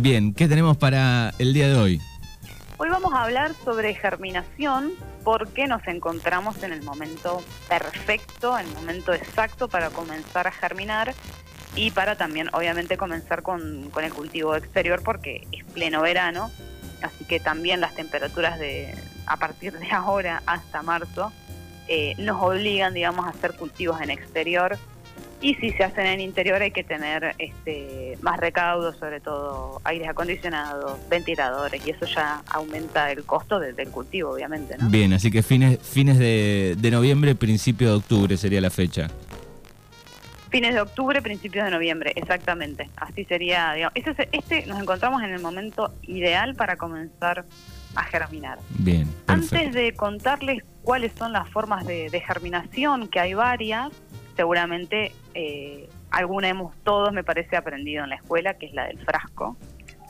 Bien, ¿qué tenemos para el día de hoy? Hoy vamos a hablar sobre germinación porque nos encontramos en el momento perfecto, el momento exacto para comenzar a germinar y para también obviamente comenzar con, con el cultivo exterior porque es pleno verano, así que también las temperaturas de a partir de ahora hasta marzo eh, nos obligan, digamos, a hacer cultivos en exterior y si se hacen en interior hay que tener este, más recaudos, sobre todo aires acondicionados, ventiladores, y eso ya aumenta el costo del cultivo, obviamente. ¿no? Bien, así que fines, fines de, noviembre, principio de octubre sería la fecha. Fines de octubre, principios de noviembre, exactamente. Así sería, digamos, este, este nos encontramos en el momento ideal para comenzar a germinar. Bien. Antes de contarles cuáles son las formas de germinación, que hay varias, seguramente eh, alguna hemos todos, me parece, aprendido en la escuela, que es la del frasco,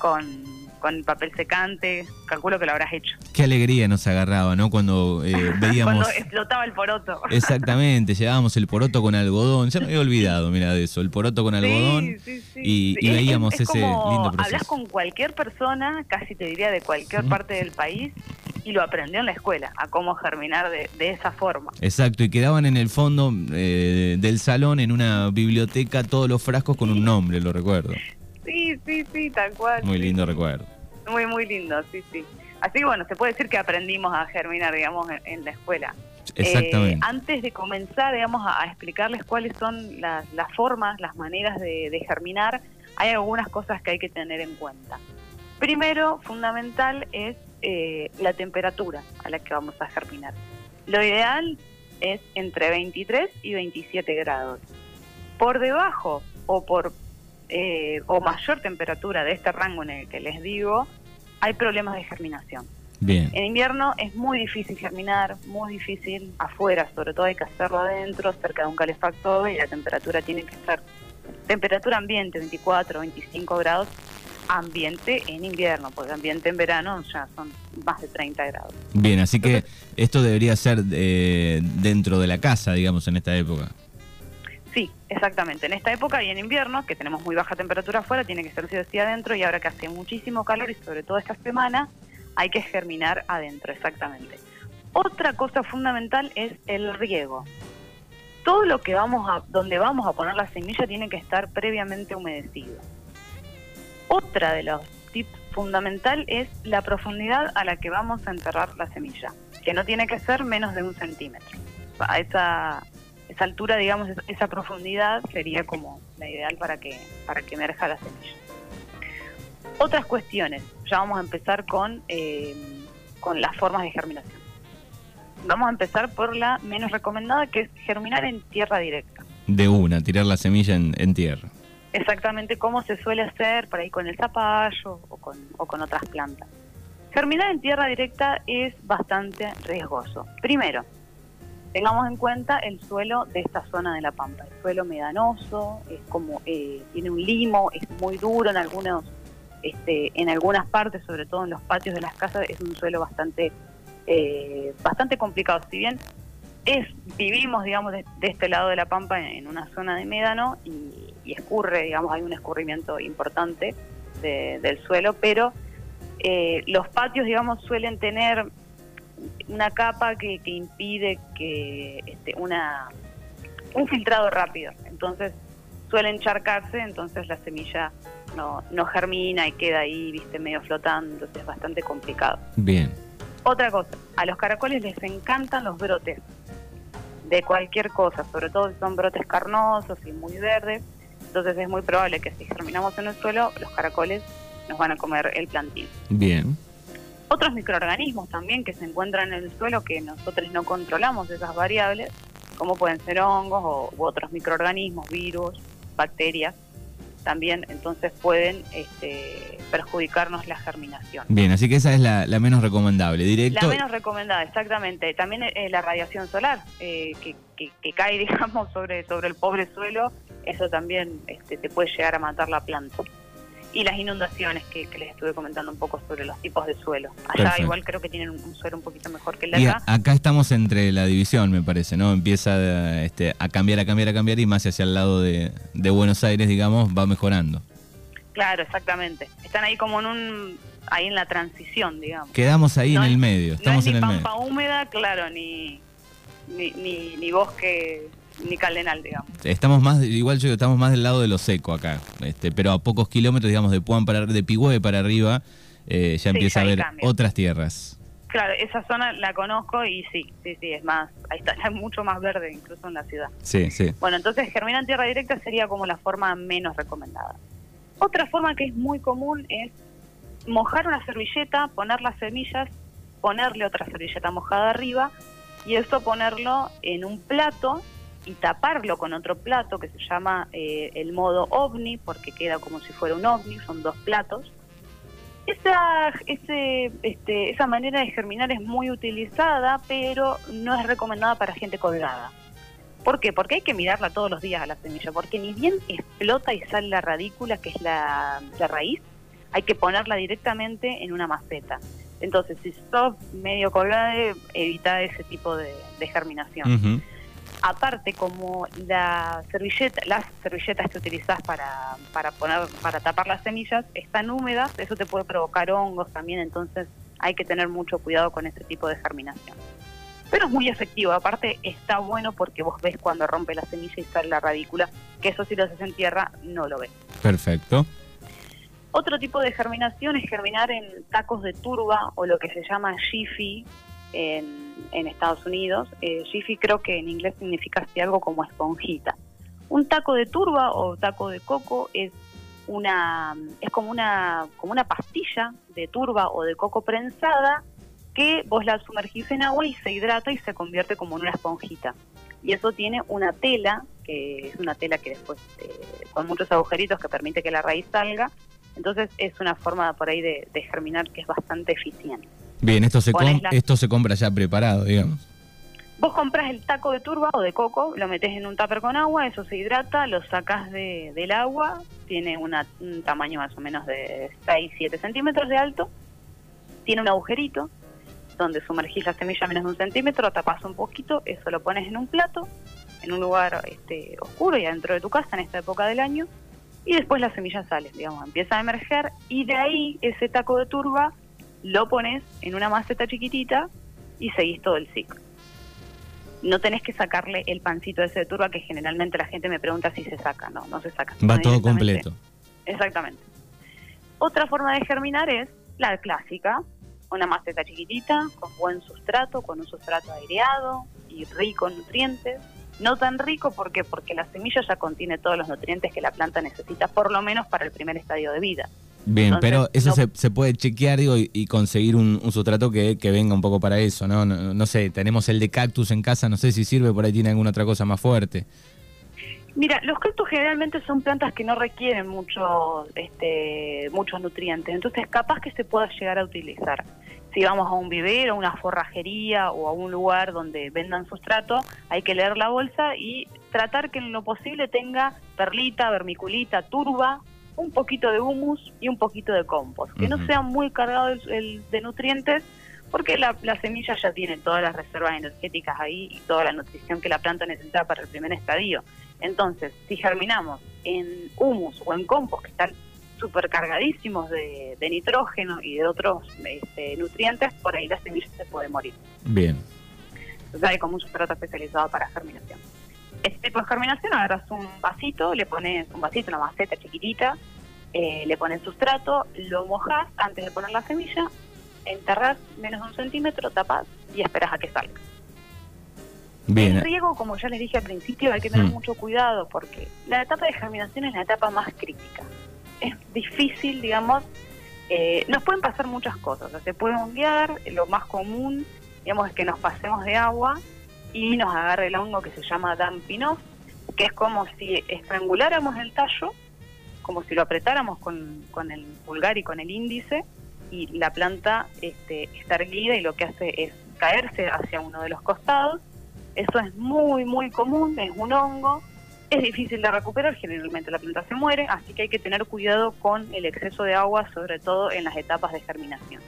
con, con papel secante, calculo que lo habrás hecho. Qué alegría nos agarraba, ¿no? Cuando eh, veíamos... Cuando explotaba el poroto. Exactamente, llevábamos el poroto con algodón, ya me había olvidado, mira, de eso, el poroto con algodón Y, veíamos ese lindo proceso. Hablas con cualquier persona, casi te diría de cualquier parte del país, y lo aprendió en la escuela, a cómo germinar de, esa forma. Exacto, y quedaban en el fondo eh, del salón, en una biblioteca, todos los frascos con un nombre, lo recuerdo. Sí, sí, sí, tal cual. Muy lindo recuerdo. Muy, muy lindo, sí, sí. Así que bueno, se puede decir que aprendimos a germinar, digamos, en, la escuela. Exactamente. Eh, antes de comenzar, digamos, a, explicarles cuáles son las, formas, las maneras de germinar, hay algunas cosas que hay que tener en cuenta. Primero, fundamental es eh, la temperatura a la que vamos a germinar. Lo ideal es entre 23 y 27 grados. Por debajo o por eh, o mayor temperatura de este rango en el que les digo, hay problemas de germinación. Bien. En invierno es muy difícil germinar, muy difícil afuera, sobre todo hay que hacerlo adentro, cerca de un calefactor y la temperatura tiene que estar temperatura ambiente 24, 25 grados ambiente en invierno, porque ambiente en verano ya son más de 30 grados. Bien, así que esto debería ser eh, dentro de la casa, digamos, en esta época. Sí, exactamente. En esta época y en invierno, que tenemos muy baja temperatura afuera, tiene que ser sí adentro y ahora que hace muchísimo calor y sobre todo esta semana, hay que germinar adentro, exactamente. Otra cosa fundamental es el riego. Todo lo que vamos a, donde vamos a poner la semilla tiene que estar previamente humedecido. Otra de los tips fundamental es la profundidad a la que vamos a enterrar la semilla, que no tiene que ser menos de un centímetro. A esa, esa altura, digamos, esa profundidad sería como la ideal para que, para que emerja la semilla. Otras cuestiones, ya vamos a empezar con, eh, con las formas de germinación. Vamos a empezar por la menos recomendada, que es germinar en tierra directa. De una, tirar la semilla en tierra exactamente cómo se suele hacer por ahí con el zapallo o con, o con otras plantas. Germinar en tierra directa es bastante riesgoso. Primero, tengamos en cuenta el suelo de esta zona de la pampa. El suelo medanoso, es como eh, tiene un limo, es muy duro en algunos, este, en algunas partes, sobre todo en los patios de las casas, es un suelo bastante, eh, bastante complicado. Si bien es vivimos, digamos, de, este lado de la pampa en, una zona de médano y, escurre, digamos, hay un escurrimiento importante del suelo, pero eh, los patios, digamos, suelen tener una capa que, impide que este, una un filtrado rápido, entonces suelen encharcarse, entonces la semilla no, no germina y queda ahí, viste, medio flotando, entonces es bastante complicado. Bien. Otra cosa, a los caracoles les encantan los brotes de cualquier cosa, sobre todo si son brotes carnosos y muy verdes. Entonces es muy probable que si germinamos en el suelo, los caracoles nos van a comer el plantín. Bien. Otros microorganismos también que se encuentran en el suelo que nosotros no controlamos esas variables, como pueden ser hongos o, u otros microorganismos, virus, bacterias, también entonces pueden este, perjudicarnos la germinación. Bien, así que esa es la, menos recomendable, directo. La menos recomendada, exactamente. También es la radiación solar eh, que, que, cae, digamos, sobre, sobre el pobre suelo, eso también este, te puede llegar a matar la planta y las inundaciones que, les estuve comentando un poco sobre los tipos de suelo. Allá igual creo que tienen un, suelo un poquito mejor que el de acá. acá estamos entre la división, me parece, ¿no? Empieza este, a cambiar, a cambiar, a cambiar y más hacia el lado de, Buenos Aires, digamos, va mejorando. Claro, exactamente. Están ahí como en un ahí en la transición, digamos. Quedamos ahí en el medio, estamos no es ni pampa húmeda, claro, ni, ni, ni, bosque ni caldenal, digamos. Estamos más, igual yo estamos más del lado de lo seco acá, este, pero a pocos kilómetros, digamos, de Puan para de Pigüe para arriba, eh, ya empieza a haber otras tierras. Claro, esa zona la conozco y sí, sí, sí, es más, ahí está, es mucho más verde incluso en la ciudad. Sí, sí. Bueno, entonces germinar en tierra directa sería como la forma menos recomendada. Otra forma que es muy común es mojar una servilleta, poner las semillas, ponerle otra servilleta mojada arriba y eso ponerlo en un plato y taparlo con otro plato que se llama eh, el modo ovni porque queda como si fuera un ovni, son dos platos. Esa, ese, este, esa manera de germinar es muy utilizada, pero no es recomendada para gente colgada. ¿Por qué? Porque hay que mirarla todos los días a la semilla, porque ni bien explota y sale la radícula, que es la, raíz, hay que ponerla directamente en una maceta. Entonces, si sos medio colgada, evita ese tipo de, germinación. Aparte, como la servilleta, las servilletas que utilizás para, para, poner, para tapar las semillas están húmedas, eso te puede provocar hongos también, entonces hay que tener mucho cuidado con ese tipo de germinación pero es muy efectivo. Aparte, está bueno porque vos ves cuando rompe la semilla y sale la radícula, que eso si lo haces en tierra no lo ves. Perfecto. Otro tipo de germinación es germinar en tacos de turba o lo que se llama jiffy en, Estados Unidos. Eh, jiffy creo que en inglés significa así algo como esponjita. Un taco de turba o taco de coco es una es como una como una pastilla de turba o de coco prensada que vos la sumergís en agua y se hidrata y se convierte como en una esponjita. Y eso tiene una tela, que es una tela que después, eh, con muchos agujeritos que permite que la raíz salga. Entonces es una forma por ahí de, germinar que es bastante eficiente. Bien, esto se, esto se compra ya preparado, digamos. Vos compras el taco de turba o de coco, lo metes en un tupper con agua, eso se hidrata, lo sacas de, del agua, tiene un tamaño más o menos de 6-7 centímetros de alto, tiene un agujerito, donde sumergís la semilla menos de un centímetro, tapas un poquito, eso lo pones en un plato, en un lugar este, oscuro y adentro de tu casa en esta época del año, y después la semilla sale, digamos, empieza a emerger, y de ahí ese taco de turba lo pones en una maceta chiquitita y seguís todo el ciclo. No tenés que sacarle el pancito ese de turba que generalmente la gente me pregunta si se saca, no, no se saca. Va todo completo. Exactamente. Otra forma de germinar es la clásica, una maceta chiquitita, con buen sustrato, con un sustrato aireado y rico en nutrientes. No tan rico porque porque la semilla ya contiene todos los nutrientes que la planta necesita, por lo menos para el primer estadio de vida. Bien, pero eso se, se, puede chequear digo, y, conseguir un, sustrato que, que, venga un poco para eso, ¿no? ¿no? ¿no? sé, tenemos el de cactus en casa, no sé si sirve, por ahí tiene alguna otra cosa más fuerte. Mira, los cactus generalmente son plantas que no requieren mucho, este, muchos nutrientes, entonces capaz que se pueda llegar a utilizar. Si vamos a un vivero, a una forrajería o a un lugar donde vendan sustrato, hay que leer la bolsa y tratar que en lo posible tenga perlita, vermiculita, turba, un poquito de humus y un poquito de compost. Que no sea muy cargado de nutrientes, porque la, la, semilla ya tiene todas las reservas energéticas ahí y toda la nutrición que la planta necesita para el primer estadio. Entonces, si germinamos en humus o en compost que están supercargadísimos de, de nitrógeno y de otros este, nutrientes, por ahí la semilla se puede morir. Bien. Entonces hay como un sustrato especializado para germinación. Este tipo de germinación, agarras un vasito, le pones un vasito, una maceta chiquitita, eh, le pones sustrato, lo mojas antes de poner la semilla, enterras menos de un centímetro, tapas y esperas a que salga. El riego, como ya les dije al principio, hay que tener mm. mucho cuidado porque la etapa de germinación es la etapa más crítica. Es difícil, digamos, eh, nos pueden pasar muchas cosas. se puede honguear, lo más común, digamos, es que nos pasemos de agua y nos agarre el hongo que se llama dumping off, que es como si estranguláramos el tallo, como si lo apretáramos con, con el pulgar y con el índice, y la planta este, está erguida y lo que hace es caerse hacia uno de los costados. Eso es muy, muy común, es un hongo, es difícil de recuperar, generalmente la planta se muere, así que hay que tener cuidado con el exceso de agua, sobre todo en las etapas de germinación.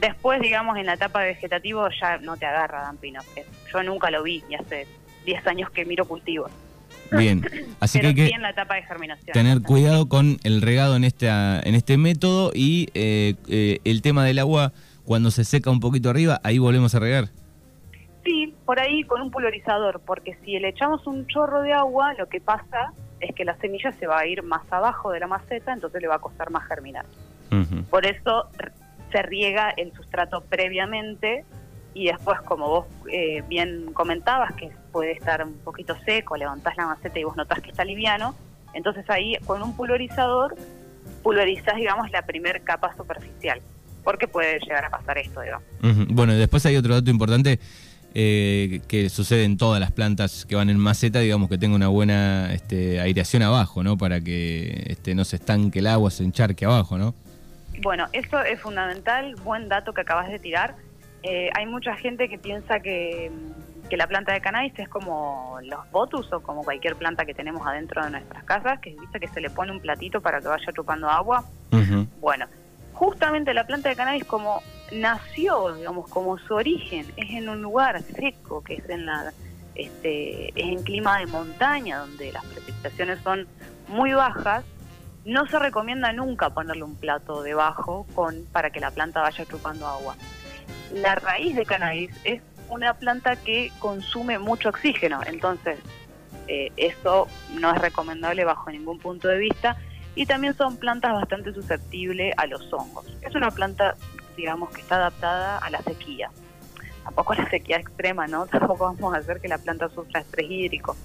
Después, digamos, en la etapa vegetativo ya no te agarra Dampino. Yo nunca lo vi y hace 10 años que miro cultivos. Bien, así que hay que la etapa de germinación. tener cuidado con el regado en, esta, en este método y eh, eh, el tema del agua, cuando se seca un poquito arriba, ahí volvemos a regar. Sí, por ahí con un pulverizador, porque si le echamos un chorro de agua, lo que pasa es que la semilla se va a ir más abajo de la maceta, entonces le va a costar más germinar. Por eso se riega el sustrato previamente y después, como vos eh, bien comentabas, que puede estar un poquito seco, levantás la maceta y vos notás que está liviano, entonces ahí con un pulverizador pulverizás, digamos, la primer capa superficial, porque puede llegar a pasar esto, digamos. Bueno, después hay otro dato importante eh, que sucede en todas las plantas que van en maceta, digamos que tenga una buena este, aireación abajo, ¿no? Para que este, no se estanque el agua, se encharque abajo, ¿no? Bueno, eso es fundamental, buen dato que acabas de tirar. Eh, hay mucha gente que piensa que, la planta de cannabis es como los botus o como cualquier planta que tenemos adentro de nuestras casas, que dice que se le pone un platito para que vaya chupando agua. Bueno, justamente la planta de cannabis como nació, digamos, como su origen, es en un lugar seco, que es en la este, es en clima de montaña, donde las precipitaciones son muy bajas, no se recomienda nunca ponerle un plato debajo con, para que la planta vaya chupando agua. La raíz de cannabis es una planta que consume mucho oxígeno, entonces eh, eso no es recomendable bajo ningún punto de vista y también son plantas bastante susceptibles a los hongos. Es una planta digamos, que está adaptada a la sequía. Tampoco a la sequía extrema, ¿no? Tampoco vamos a hacer que la planta sufra estrés hídrico.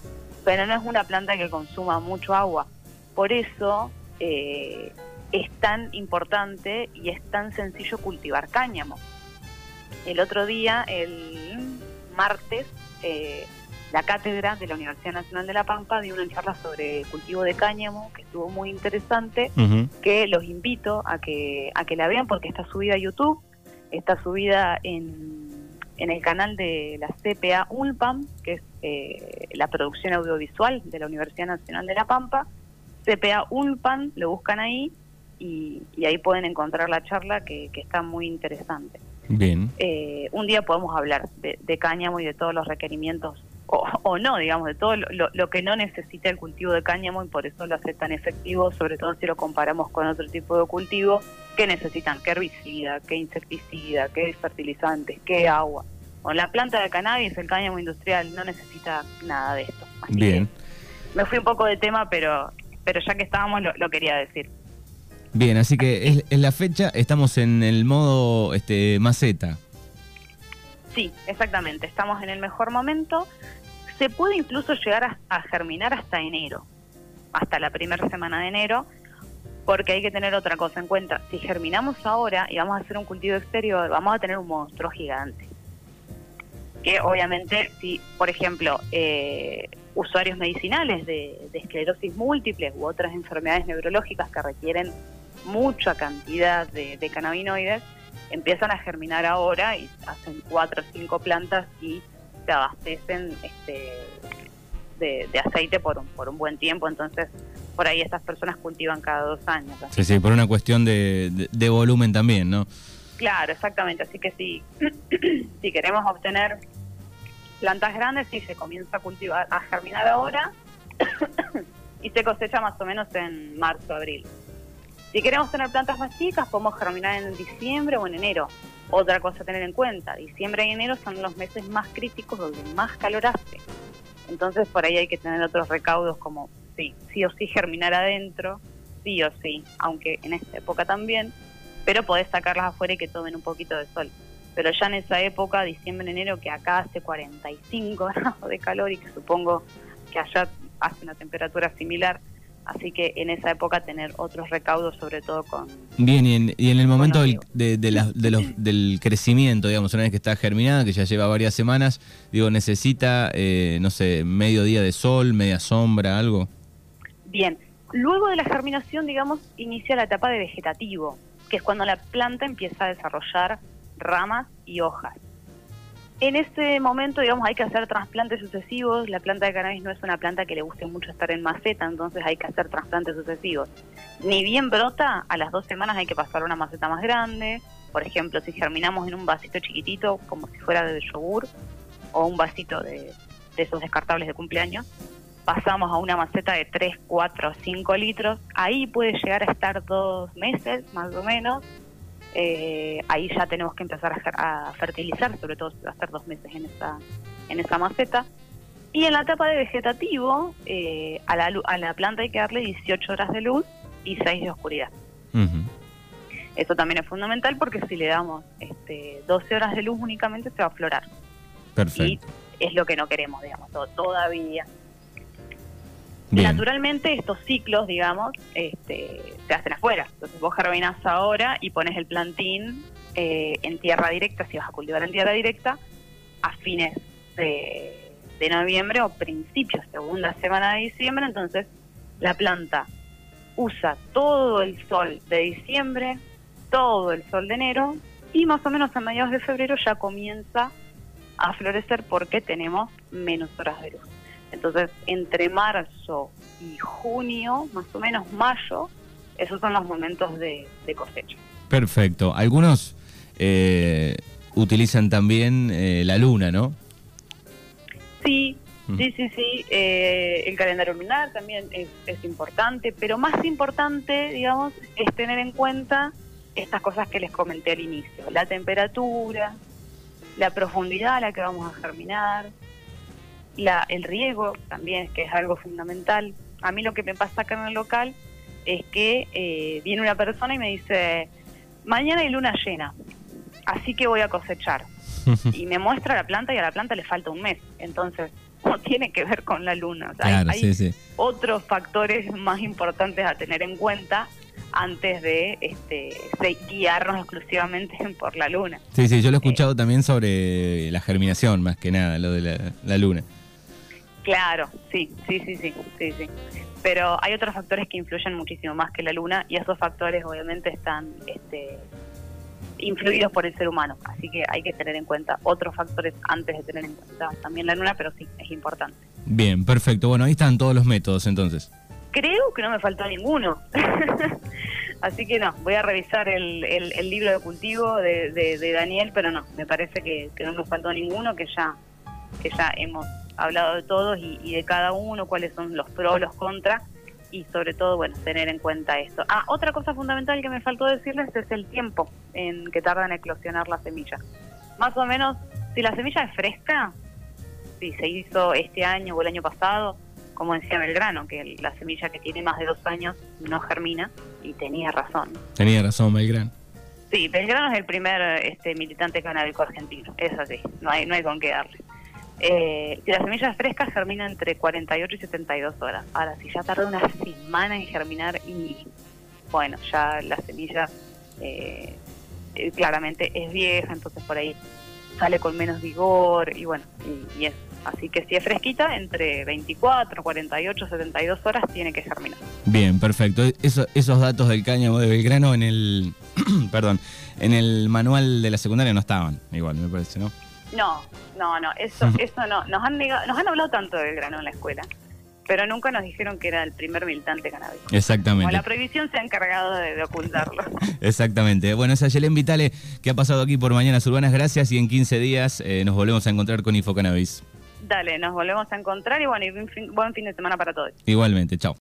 Pero no es una planta que consuma mucho agua. Por eso eh, es tan importante y es tan sencillo cultivar cáñamo. El otro día, el martes, eh, la cátedra de la Universidad Nacional de La Pampa dio una charla sobre cultivo de cáñamo que estuvo muy interesante, que los invito a que a que la vean porque está subida a YouTube, está subida en, en el canal de la CPA ULPAM, que es eh, la producción audiovisual de la Universidad Nacional de La Pampa. CPA ULPAM, lo buscan ahí y, ahí pueden encontrar la charla que, está muy interesante. Bien. Eh, un día podemos hablar de, de cáñamo y de todos los requerimientos o, no, digamos, de todo lo, que no necesita el cultivo de cáñamo y por eso lo hace tan efectivo, sobre todo si lo comparamos con otro tipo de cultivo que necesitan qué herbicida, qué insecticida, qué fertilizantes, qué agua. Con la planta de cannabis, el cáñamo industrial no necesita nada de esto. Bien. Me fui un poco de tema, pero, pero ya que estábamos lo, quería decir. Bien, así que es, la fecha, estamos en el modo este, maceta. Sí, exactamente, estamos en el mejor momento se puede incluso llegar a, germinar hasta enero, hasta la primera semana de enero, porque hay que tener otra cosa en cuenta. Si germinamos ahora y vamos a hacer un cultivo exterior, vamos a tener un monstruo gigante. Que obviamente, si, por ejemplo, eh, usuarios medicinales de, esclerosis múltiple u otras enfermedades neurológicas que requieren mucha cantidad de, de cannabinoides, empiezan a germinar ahora y hacen cuatro o cinco plantas y se abastecen este, de, aceite por un, por un buen tiempo, entonces por ahí estas personas cultivan cada dos años. Sí, sí, por una cuestión de, de, volumen también, ¿no? Claro, exactamente, así que si, si queremos obtener plantas grandes, sí se comienza a cultivar, a germinar ahora y se cosecha más o menos en marzo, abril. Si queremos tener plantas más chicas, podemos germinar en diciembre o en enero. Otra cosa a tener en cuenta, diciembre y enero son los meses más críticos donde más calor hace. Entonces por ahí hay que tener otros recaudos como sí, sí o sí germinar adentro, sí o sí, aunque en esta época también, pero podés sacarlas afuera y que tomen un poquito de sol. Pero ya en esa época, diciembre, enero, que acá hace 45 grados de calor y que supongo que allá hace una temperatura similar, Así que en esa época tener otros recaudos, sobre todo con... Bien, y en, el momento del, de, los, del crecimiento, digamos, una vez que está germinada, que ya lleva varias semanas, digo, ¿necesita, eh, no sé, medio día de sol, media sombra, algo? Bien, luego de la germinación, digamos, inicia la etapa de vegetativo, que es cuando la planta empieza a desarrollar ramas y hojas. En este momento, digamos, hay que hacer trasplantes sucesivos. La planta de cannabis no es una planta que le guste mucho estar en maceta, entonces hay que hacer trasplantes sucesivos. Ni bien brota, a las dos semanas hay que pasar a una maceta más grande. Por ejemplo, si germinamos en un vasito chiquitito, como si fuera de yogur, o un vasito de, esos descartables de cumpleaños, pasamos a una maceta de 3, 4, 5 litros, ahí puede llegar a estar dos meses más o menos. Eh, ahí ya tenemos que empezar a, fertilizar, sobre todo si va a estar dos meses en esa, en esa maceta. Y en la etapa de vegetativo, eh, a, la, a la planta hay que darle 18 horas de luz y 6 de oscuridad. Eso también es fundamental porque si le damos este, 12 horas de luz únicamente se va a aflorar. Perfecto. Y es lo que no queremos, digamos, todavía. Naturalmente estos ciclos, digamos, este, se hacen afuera. Entonces vos germinás ahora y pones el plantín eh, en tierra directa, si vas a cultivar en tierra directa, a fines de, de noviembre o principios, segunda semana de diciembre. Entonces la planta usa todo el sol de diciembre, todo el sol de enero y más o menos a mediados de febrero ya comienza a florecer porque tenemos menos horas de luz. Entonces, entre marzo y junio, más o menos mayo, esos son los momentos de, cosecha. Perfecto. Algunos eh, utilizan también eh, la luna, ¿no? Sí, sí, sí, sí. Eh, el calendario lunar también es, es importante, pero más importante, digamos, es tener en cuenta estas cosas que les comenté al inicio. La temperatura, la profundidad a la que vamos a germinar, la, el riego también, que es algo fundamental. A mí lo que me pasa acá en el local es que eh, viene una persona y me dice, mañana hay luna llena, así que voy a cosechar. y me muestra la planta y a la planta le falta un mes. Entonces, no tiene que ver con la luna. hay, otros factores más importantes a tener en cuenta antes de este, guiarnos exclusivamente por la luna. Sí, sí, yo lo he escuchado también sobre la germinación, más que nada, lo de la luna. Claro, sí, sí, sí, sí, sí, sí. Pero hay otros factores que influyen muchísimo más que la luna y esos factores obviamente están este, influidos por el ser humano. Así que hay que tener en cuenta otros factores antes de tener en cuenta también la luna, pero sí, es importante. Bien, perfecto. Bueno, ahí están todos los métodos entonces. Creo que no me faltó ninguno. Así que no, voy a revisar el, el, libro de cultivo de, de, Daniel, pero no, me parece que, que no me faltó ninguno, que ya, que ya hemos hablado de todos y, de cada uno, cuáles son los pros, los contras y sobre todo, bueno, tener en cuenta esto. Ah, otra cosa fundamental que me faltó decirles es el tiempo en que tarda en eclosionar la semilla. Más o menos, si la semilla es fresca, si se hizo este año o el año pasado, como decía Belgrano, que la semilla que tiene más de dos años no germina, y tenía razón. Tenía razón Belgrano. Sí, Belgrano es el primer este, militante canábico argentino, es así, no hay, no hay con qué darle. Eh, si las semillas frescas germinan entre 48 y 72 horas. Ahora, si ya tarda una semana en germinar y, bueno, ya la semilla eh, eh, claramente es vieja, entonces por ahí sale con menos vigor y bueno, y, es. Así que si es fresquita, entre 24, 48, 72 horas tiene que germinar. Bien, perfecto. Eso, esos datos del cáñamo de Belgrano en el, perdón, en el manual de la secundaria no estaban, igual, me parece, ¿no? No, no, no, eso, eso no. Nos han, nos han hablado tanto del grano en la escuela, pero nunca nos dijeron que era el primer militante canábico. Exactamente. la prohibición se ha encargado de, ocultarlo. Exactamente. Bueno, es Ayelen Vitale que ha pasado aquí por Mañanas Urbanas. Gracias y en 15 días eh, nos volvemos a encontrar con Infocannabis. Dale, nos volvemos a encontrar y bueno, y buen fin de semana para todos. Igualmente, chao.